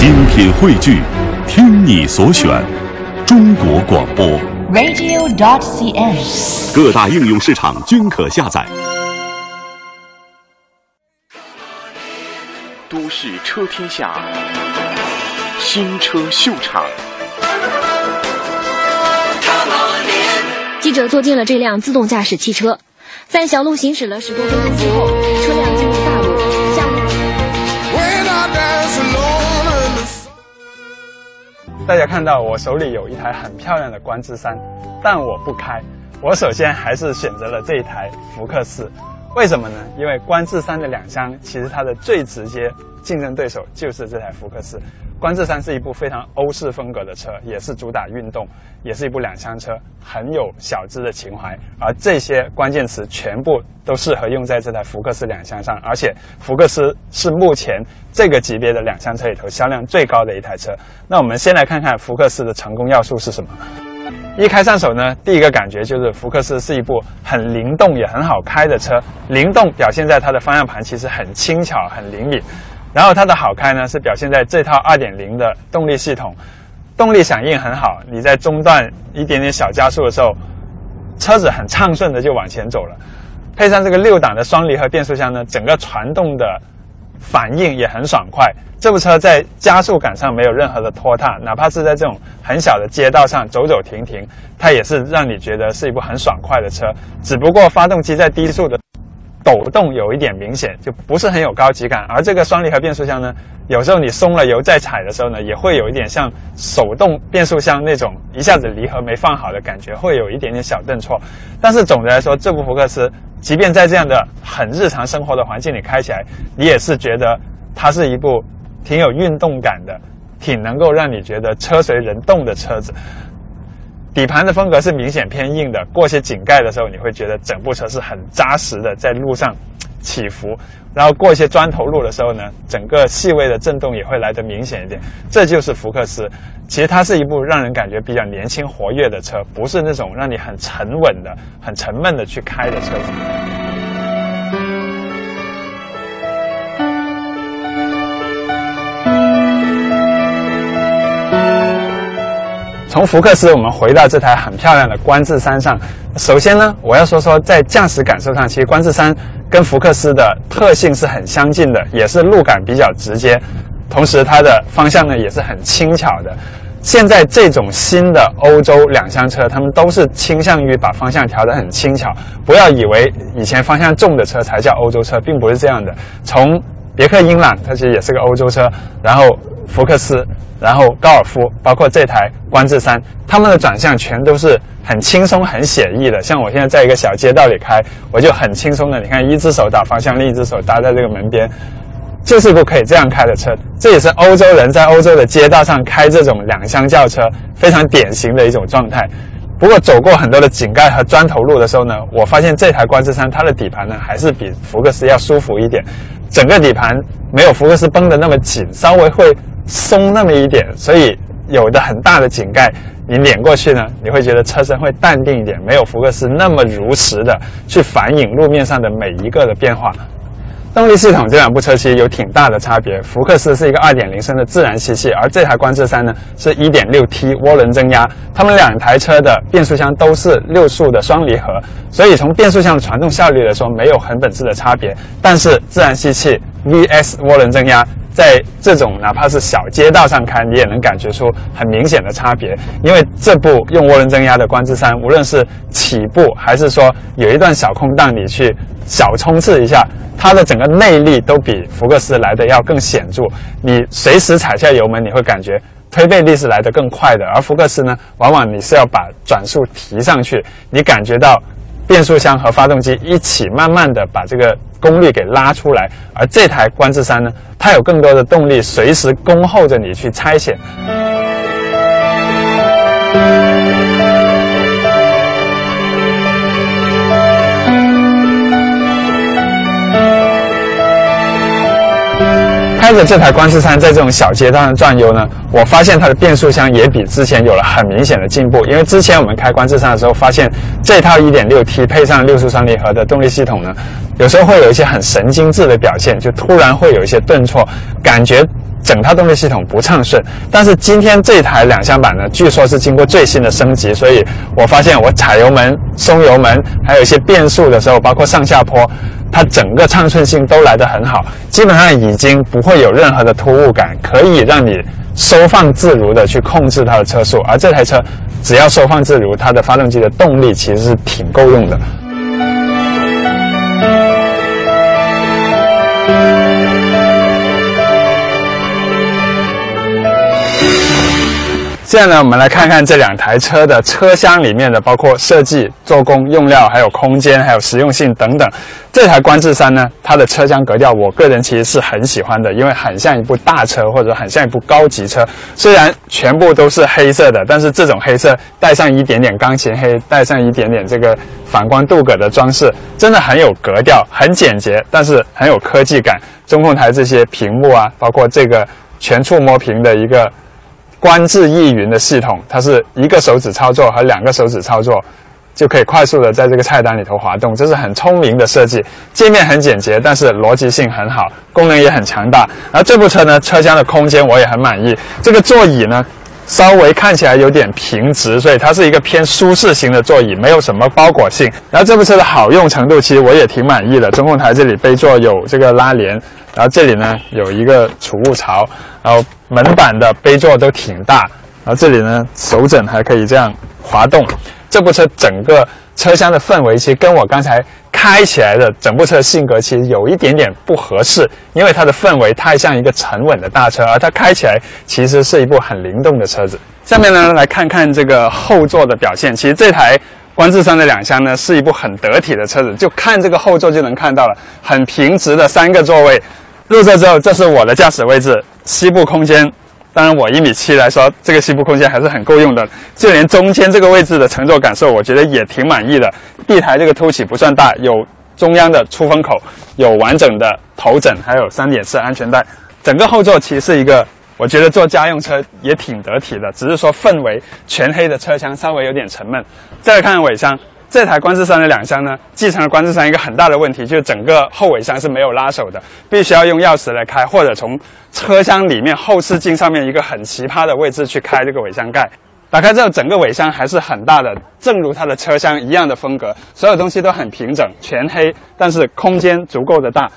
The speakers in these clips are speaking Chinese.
精品汇聚，听你所选，中国广播。radio.dot.cn，。各大应用市场均可下载。都市车天下，新车秀场。记者坐进了这辆自动驾驶汽车，在小路行驶了十多分钟之后，车辆进入大大家看到我手里有一台很漂亮的观致三，但我不开。我首先还是选择了这一台福克斯，为什么呢？因为观致三的两厢其实它的最直接竞争对手就是这台福克斯。观致三是一部非常欧式风格的车，也是主打运动，也是一部两厢车，很有小资的情怀。而这些关键词全部都适合用在这台福克斯两厢上，而且福克斯是目前这个级别的两厢车里头销量最高的一台车。那我们先来看看福克斯的成功要素是什么。一开上手呢，第一个感觉就是福克斯是一部很灵动也很好开的车。灵动表现在它的方向盘其实很轻巧、很灵敏，然后它的好开呢是表现在这套2.0的动力系统，动力响应很好。你在中段一点点小加速的时候，车子很畅顺的就往前走了。配上这个六档的双离合变速箱呢，整个传动的反应也很爽快。这部车在加速感上没有任何的拖沓，哪怕是在这种很小的街道上走走停停，它也是让你觉得是一部很爽快的车。只不过发动机在低速的抖动有一点明显，就不是很有高级感。而这个双离合变速箱呢，有时候你松了油再踩的时候呢，也会有一点像手动变速箱那种一下子离合没放好的感觉，会有一点点小顿挫。但是总的来说，这部福克斯即便在这样的很日常生活的环境里开起来，你也是觉得它是一部挺有运动感的，挺能够让你觉得车随人动的车子。底盘的风格是明显偏硬的，过些井盖的时候，你会觉得整部车是很扎实的，在路上起伏。然后过一些砖头路的时候呢，整个细微的震动也会来得明显一点。这就是福克斯，其实它是一部让人感觉比较年轻活跃的车，不是那种让你很沉稳的、很沉闷的去开的车子。从福克斯，我们回到这台很漂亮的观致三上。首先呢，我要说说在驾驶感受上，其实观致三跟福克斯的特性是很相近的，也是路感比较直接，同时它的方向呢也是很轻巧的。现在这种新的欧洲两厢车，他们都是倾向于把方向调得很轻巧。不要以为以前方向重的车才叫欧洲车，并不是这样的。从别克英朗，它其实也是个欧洲车，然后福克斯，然后高尔夫，包括这台观致三，他们的转向全都是很轻松、很写意的。像我现在在一个小街道里开，我就很轻松的，你看，一只手打方向，另一只手搭在这个门边，就是一部可以这样开的车。这也是欧洲人在欧洲的街道上开这种两厢轿车非常典型的一种状态。不过走过很多的井盖和砖头路的时候呢，我发现这台观致三它的底盘呢还是比福克斯要舒服一点，整个底盘没有福克斯绷得那么紧，稍微会松那么一点，所以有的很大的井盖你碾过去呢，你会觉得车身会淡定一点，没有福克斯那么如实的去反映路面上的每一个的变化。动力系统这两部车其实有挺大的差别。福克斯是一个2.0升的自然吸气，而这台观致三呢是 1.6T 涡轮增压。它们两台车的变速箱都是六速的双离合，所以从变速箱的传动效率来说没有很本质的差别。但是自然吸气 VS 涡轮增压，在这种哪怕是小街道上开，你也能感觉出很明显的差别。因为这部用涡轮增压的观致三，无论是起步还是说有一段小空档你去小冲刺一下。它的整个内力都比福克斯来的要更显著，你随时踩下油门，你会感觉推背力是来得更快的。而福克斯呢，往往你是要把转速提上去，你感觉到变速箱和发动机一起慢慢的把这个功率给拉出来。而这台观致三呢，它有更多的动力，随时恭候着你去拆卸。开着这台观致三在这种小街道上转悠呢，我发现它的变速箱也比之前有了很明显的进步。因为之前我们开观致三的时候，发现这套 1.6T 配上六速双离合的动力系统呢，有时候会有一些很神经质的表现，就突然会有一些顿挫，感觉整套动力系统不畅顺。但是今天这台两厢版呢，据说是经过最新的升级，所以我发现我踩油门、松油门，还有一些变速的时候，包括上下坡，它整个畅顺性都来得很好，基本上已经不会有任何的突兀感，可以让你收放自如的去控制它的车速。而这台车只要收放自如，它的发动机的动力其实是挺够用的。现在呢，我们来看看这两台车的车厢里面的，包括设计、做工、用料，还有空间，还有实用性等等。这台观致三呢，它的车厢格调，我个人其实是很喜欢的，因为很像一部大车，或者很像一部高级车。虽然全部都是黑色的，但是这种黑色带上一点点钢琴黑，带上一点点这个反光镀铬的装饰，真的很有格调，很简洁，但是很有科技感。中控台这些屏幕啊，包括这个全触摸屏的一个。观致易云的系统，它是一个手指操作和两个手指操作，就可以快速的在这个菜单里头滑动，这是很聪明的设计。界面很简洁，但是逻辑性很好，功能也很强大。而这部车呢，车厢的空间我也很满意。这个座椅呢，稍微看起来有点平直，所以它是一个偏舒适型的座椅，没有什么包裹性。然后这部车的好用程度，其实我也挺满意的。中控台这里杯座有这个拉帘，然后这里呢有一个储物槽，然后。门板的杯座都挺大，然后这里呢，手枕还可以这样滑动。这部车整个车厢的氛围，其实跟我刚才开起来的整部车性格其实有一点点不合适，因为它的氛围太像一个沉稳的大车，而它开起来其实是一部很灵动的车子。下面呢，来看看这个后座的表现。其实这台观致三的两厢呢，是一部很得体的车子，就看这个后座就能看到了，很平直的三个座位。入座之后，这是我的驾驶位置。膝部空间，当然我一米七来说，这个膝部空间还是很够用的。就连中间这个位置的乘坐感受，我觉得也挺满意的。地台这个凸起不算大，有中央的出风口，有完整的头枕，还有三点式安全带。整个后座其实是一个，我觉得坐家用车也挺得体的，只是说氛围全黑的车厢稍微有点沉闷。再来看尾箱。这台观致三的两厢呢，继承了观致三一个很大的问题，就是整个后尾箱是没有拉手的，必须要用钥匙来开，或者从车厢里面后视镜上面一个很奇葩的位置去开这个尾箱盖。打开之后，整个尾箱还是很大的，正如它的车厢一样的风格，所有东西都很平整，全黑，但是空间足够的大。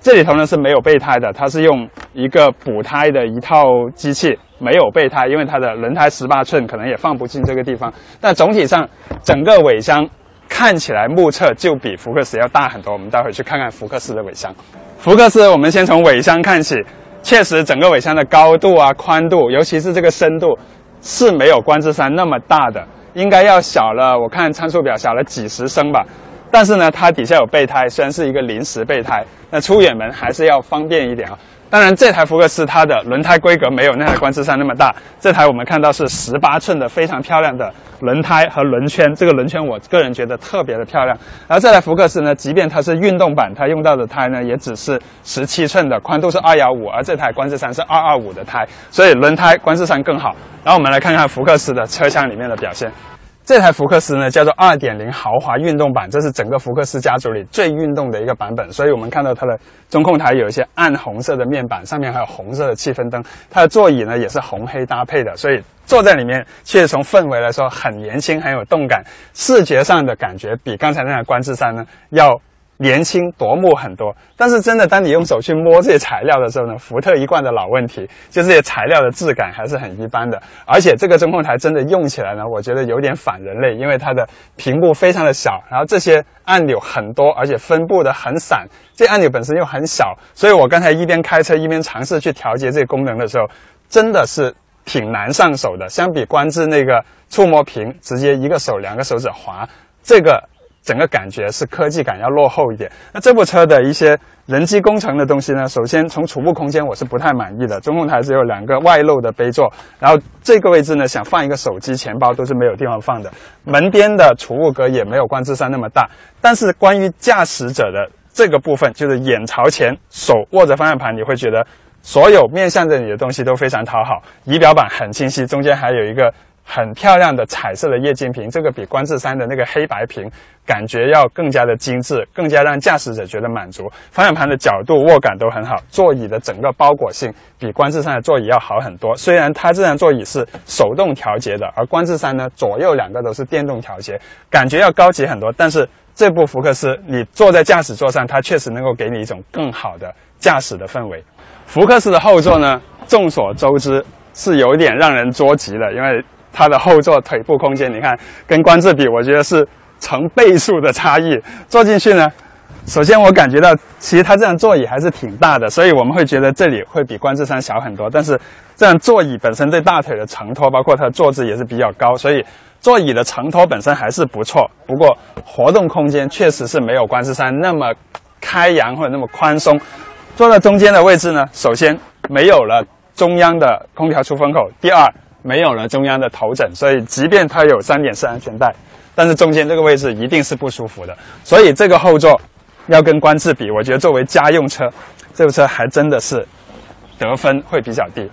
这里头呢是没有备胎的，它是用一个补胎的一套机器，没有备胎，因为它的轮胎十八寸，可能也放不进这个地方。但总体上，整个尾箱看起来目测就比福克斯要大很多。我们待会去看看福克斯的尾箱。福克斯，我们先从尾箱看起，确实整个尾箱的高度啊、宽度，尤其是这个深度，是没有观致三那么大的，应该要小了。我看参数表小了几十升吧。但是呢，它底下有备胎，虽然是一个临时备胎，那出远门还是要方便一点啊。当然，这台福克斯它的轮胎规格没有那台观致三那么大，这台我们看到是十八寸的非常漂亮的轮胎和轮圈，这个轮圈我个人觉得特别的漂亮。然后这台福克斯呢，即便它是运动版，它用到的胎呢也只是十七寸的，宽度是二幺五，而这台观致三是二二五的胎，所以轮胎观致三更好。然后我们来看看福克斯的车厢里面的表现。这台福克斯呢，叫做二点零豪华运动版，这是整个福克斯家族里最运动的一个版本。所以我们看到它的中控台有一些暗红色的面板，上面还有红色的气氛灯。它的座椅呢也是红黑搭配的，所以坐在里面，其实从氛围来说很年轻，很有动感。视觉上的感觉比刚才那台观致三呢要。年轻夺目很多，但是真的，当你用手去摸这些材料的时候呢，福特一贯的老问题，就这些材料的质感还是很一般的。而且这个中控台真的用起来呢，我觉得有点反人类，因为它的屏幕非常的小，然后这些按钮很多，而且分布的很散，这按钮本身又很小，所以我刚才一边开车一边尝试去调节这个功能的时候，真的是挺难上手的。相比观致那个触摸屏，直接一个手两个手指滑，这个。整个感觉是科技感要落后一点。那这部车的一些人机工程的东西呢？首先从储物空间我是不太满意的。中控台只有两个外露的杯座，然后这个位置呢，想放一个手机、钱包都是没有地方放的。门边的储物格也没有观致三那么大。但是关于驾驶者的这个部分，就是眼朝前，手握着方向盘，你会觉得所有面向着你的东西都非常讨好。仪表板很清晰，中间还有一个。很漂亮的彩色的液晶屏，这个比观致三的那个黑白屏感觉要更加的精致，更加让驾驶者觉得满足。方向盘的角度、握感都很好，座椅的整个包裹性比观致三的座椅要好很多。虽然它这辆座椅是手动调节的，而观致三呢左右两个都是电动调节，感觉要高级很多。但是这部福克斯，你坐在驾驶座上，它确实能够给你一种更好的驾驶的氛围。福克斯的后座呢，众所周知是有点让人捉急的，因为它的后座腿部空间，你看跟观致比，我觉得是成倍数的差异。坐进去呢，首先我感觉到，其实它这样座椅还是挺大的，所以我们会觉得这里会比观致三小很多。但是这样座椅本身对大腿的承托，包括它的坐姿也是比较高，所以座椅的承托本身还是不错。不过活动空间确实是没有观致三那么开扬或者那么宽松。坐在中间的位置呢，首先没有了中央的空调出风口，第二没有了中央的头枕，所以即便它有三点式安全带，但是中间这个位置一定是不舒服的。所以这个后座要跟观致比，我觉得作为家用车，这部车还真的是得分会比较低。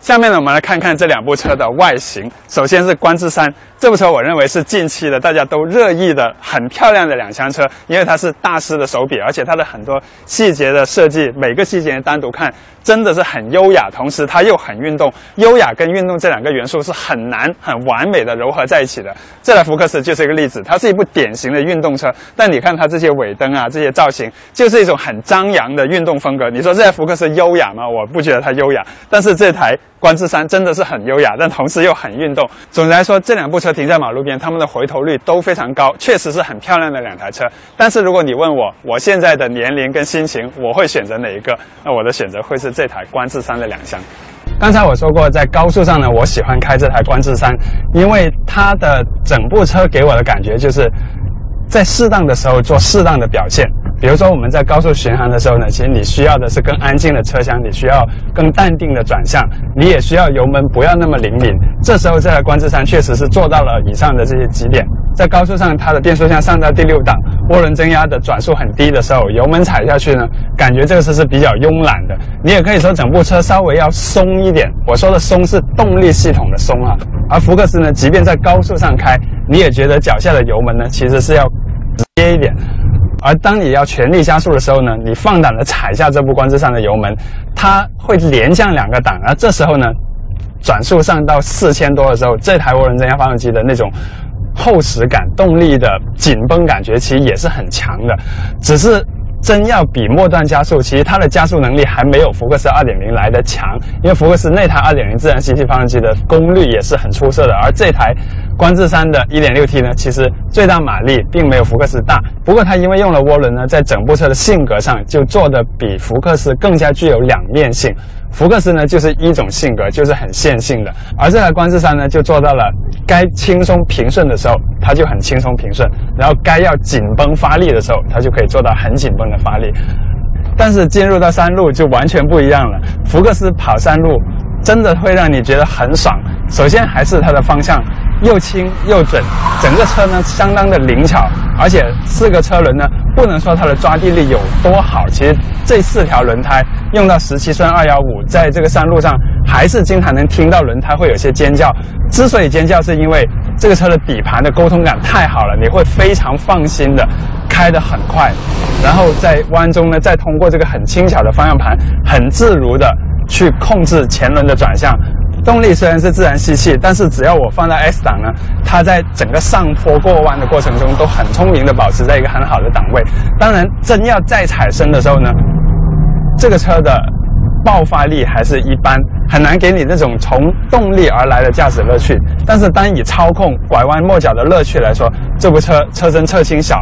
下面呢，我们来看看这两部车的外形。首先是观致三这部车，我认为是近期的大家都热议的很漂亮的两厢车，因为它是大师的手笔，而且它的很多细节的设计，每个细节单独看真的是很优雅，同时它又很运动。优雅跟运动这两个元素是很难很完美的糅合在一起的。这台福克斯就是一个例子，它是一部典型的运动车，但你看它这些尾灯啊，这些造型，就是一种很张扬的运动风格。你说这台福克斯优雅吗？我不觉得它优雅，但是这台。观致三真的是很优雅，但同时又很运动。总的来说，这两部车停在马路边，它们的回头率都非常高，确实是很漂亮的两台车。但是如果你问我，我现在的年龄跟心情，我会选择哪一个？那我的选择会是这台观致三的两厢。刚才我说过，在高速上呢，我喜欢开这台观致三，因为它的整部车给我的感觉就是，在适当的时候做适当的表现。比如说我们在高速巡航的时候呢，其实你需要的是更安静的车厢，你需要更淡定的转向，你也需要油门不要那么灵敏。这时候这台观致三确实是做到了以上的这些几点。在高速上，它的变速箱上到第六档，涡轮增压的转速很低的时候，油门踩下去呢，感觉这个车是比较慵懒的。你也可以说整部车稍微要松一点。我说的松是动力系统的松啊。而福克斯呢，即便在高速上开，你也觉得脚下的油门呢，其实是要直接一点。而当你要全力加速的时候呢，你放胆的踩下这部观致上的油门，它会连降两个档，而这时候呢，转速上到四千多的时候，这台涡轮增压发动机的那种厚实感、动力的紧绷感觉，其实也是很强的，只是。真要比末段加速，其实它的加速能力还没有福克斯二点零来的强，因为福克斯那台二点零自然吸气发动机的功率也是很出色的，而这台观致三的一点六 T 呢，其实最大马力并没有福克斯大，不过它因为用了涡轮呢，在整部车的性格上就做的比福克斯更加具有两面性。福克斯呢，就是一种性格，就是很线性的；而这台观致三呢，就做到了该轻松平顺的时候，它就很轻松平顺；然后该要紧绷发力的时候，它就可以做到很紧绷的发力。但是进入到山路就完全不一样了，福克斯跑山路真的会让你觉得很爽。首先还是它的方向。又轻又准，整个车呢相当的灵巧，而且四个车轮呢不能说它的抓地力有多好，其实这四条轮胎用到十七寸二幺五，在这个山路上还是经常能听到轮胎会有些尖叫。之所以尖叫，是因为这个车的底盘的沟通感太好了，你会非常放心的开得很快，然后在弯中呢再通过这个很轻巧的方向盘，很自如的去控制前轮的转向。动力虽然是自然吸气，但是只要我放在 S 档呢，它在整个上坡过弯的过程中都很聪明的保持在一个很好的档位。当然，真要再踩深的时候呢，这个车的爆发力还是一般，很难给你那种从动力而来的驾驶乐趣。但是，单以操控、拐弯抹角的乐趣来说，这部车车身侧倾小，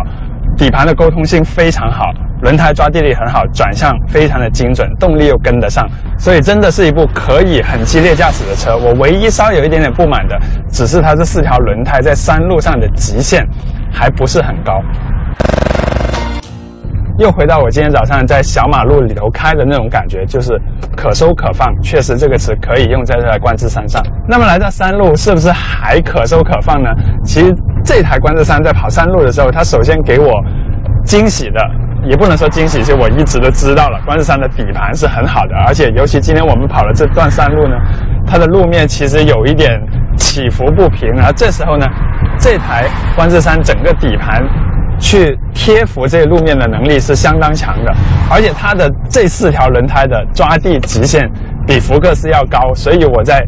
底盘的沟通性非常好。轮胎抓地力很好，转向非常的精准，动力又跟得上，所以真的是一部可以很激烈驾驶的车。我唯一稍有一点点不满的，只是它这四条轮胎在山路上的极限还不是很高。又回到我今天早上在小马路里头开的那种感觉，就是可收可放，确实这个词可以用在这台观致三上。那么来到山路是不是还可收可放呢？其实这台观致三在跑山路的时候，它首先给我惊喜的。也不能说惊喜，就我一直都知道了。观致三的底盘是很好的，而且尤其今天我们跑的这段山路呢，它的路面其实有一点起伏不平，而这时候呢，这台观致三整个底盘去贴服这路面的能力是相当强的，而且它的这四条轮胎的抓地极限比福克斯要高，所以我在。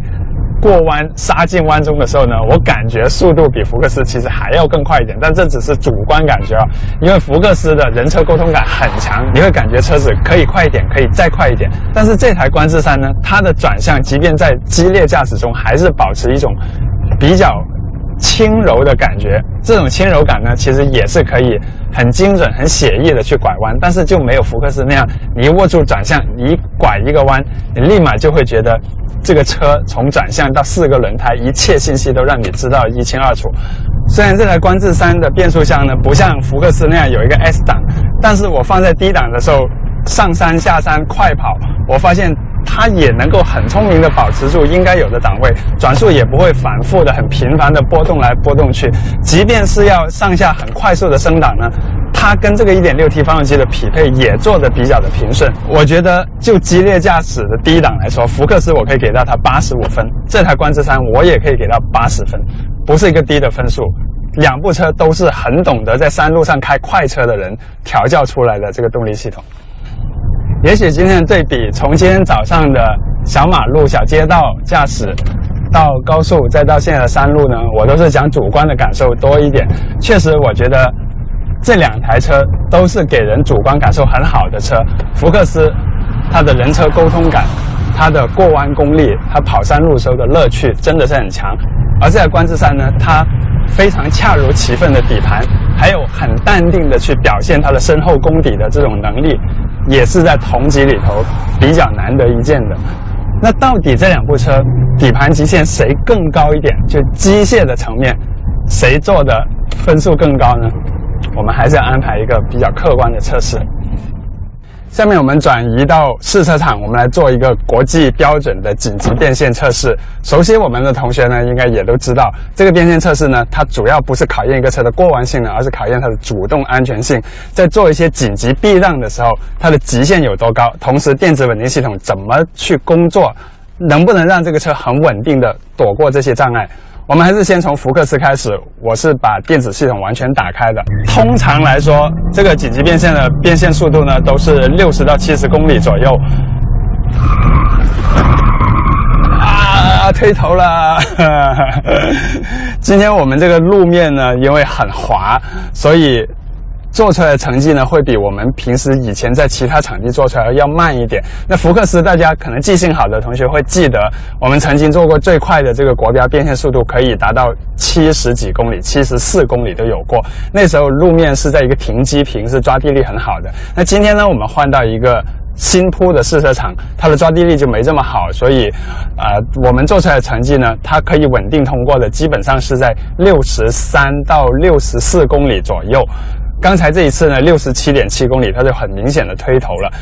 过弯杀进弯中的时候呢，我感觉速度比福克斯其实还要更快一点，但这只是主观感觉啊。因为福克斯的人车沟通感很强，你会感觉车子可以快一点，可以再快一点。但是这台观致三呢，它的转向即便在激烈驾驶中，还是保持一种比较轻柔的感觉。这种轻柔感呢，其实也是可以很精准、很写意的去拐弯，但是就没有福克斯那样，你握住转向，你拐一个弯，你立马就会觉得。这个车从转向到四个轮胎，一切信息都让你知道一清二楚。虽然这台观致三的变速箱呢不像福克斯那样有一个 S 档，但是我放在低档的时候，上山下山快跑，我发现它也能够很聪明的保持住应该有的档位，转速也不会反复的很频繁的波动来波动去。即便是要上下很快速的升档呢。它跟这个 1.6T 发动机的匹配也做得比较的平顺，我觉得就激烈驾驶的低档来说，福克斯我可以给到它八十五分，这台观致三我也可以给到八十分，不是一个低的分数。两部车都是很懂得在山路上开快车的人调教出来的这个动力系统。也许今天的对比，从今天早上的小马路、小街道驾驶，到高速，再到现在的山路呢，我都是讲主观的感受多一点。确实，我觉得。这两台车都是给人主观感受很好的车。福克斯，它的人车沟通感，它的过弯功力，它跑山路时候的乐趣真的是很强。而这台观致三呢，它非常恰如其分的底盘，还有很淡定的去表现它的身后功底的这种能力，也是在同级里头比较难得一见的。那到底这两部车底盘极限谁更高一点？就机械的层面，谁做的分数更高呢？我们还是要安排一个比较客观的测试。下面我们转移到试车场，我们来做一个国际标准的紧急变线测试。熟悉我们的同学呢，应该也都知道，这个变线测试呢，它主要不是考验一个车的过弯性能，而是考验它的主动安全性。在做一些紧急避让的时候，它的极限有多高？同时，电子稳定系统怎么去工作？能不能让这个车很稳定的躲过这些障碍？我们还是先从福克斯开始，我是把电子系统完全打开的。通常来说，这个紧急变线的变线速度呢，都是六十到七十公里左右。啊，推头了！今天我们这个路面呢，因为很滑，所以。做出来的成绩呢，会比我们平时以前在其他场地做出来的要慢一点。那福克斯，大家可能记性好的同学会记得，我们曾经做过最快的这个国标变线速度可以达到七十几公里，七十四公里都有过。那时候路面是在一个停机坪，是抓地力很好的。那今天呢，我们换到一个新铺的试车场，它的抓地力就没这么好，所以，呃，我们做出来的成绩呢，它可以稳定通过的，基本上是在六十三到六十四公里左右。刚才这一次呢，六十七点七公里，它就很明显的推头了。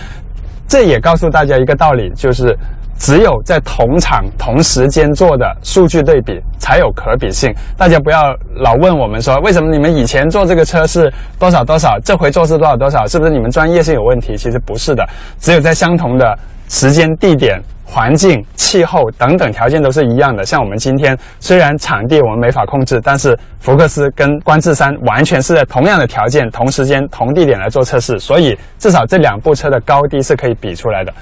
这也告诉大家一个道理，就是只有在同场同时间做的数据对比才有可比性。大家不要老问我们说，为什么你们以前做这个车是多少多少，这回做是多少多少，是不是你们专业性有问题？其实不是的，只有在相同的时间地点。环境、气候等等条件都是一样的。像我们今天，虽然场地我们没法控制，但是福克斯跟观致三完全是在同样的条件、同时间、同地点来做测试，所以至少这两部车的高低是可以比出来的。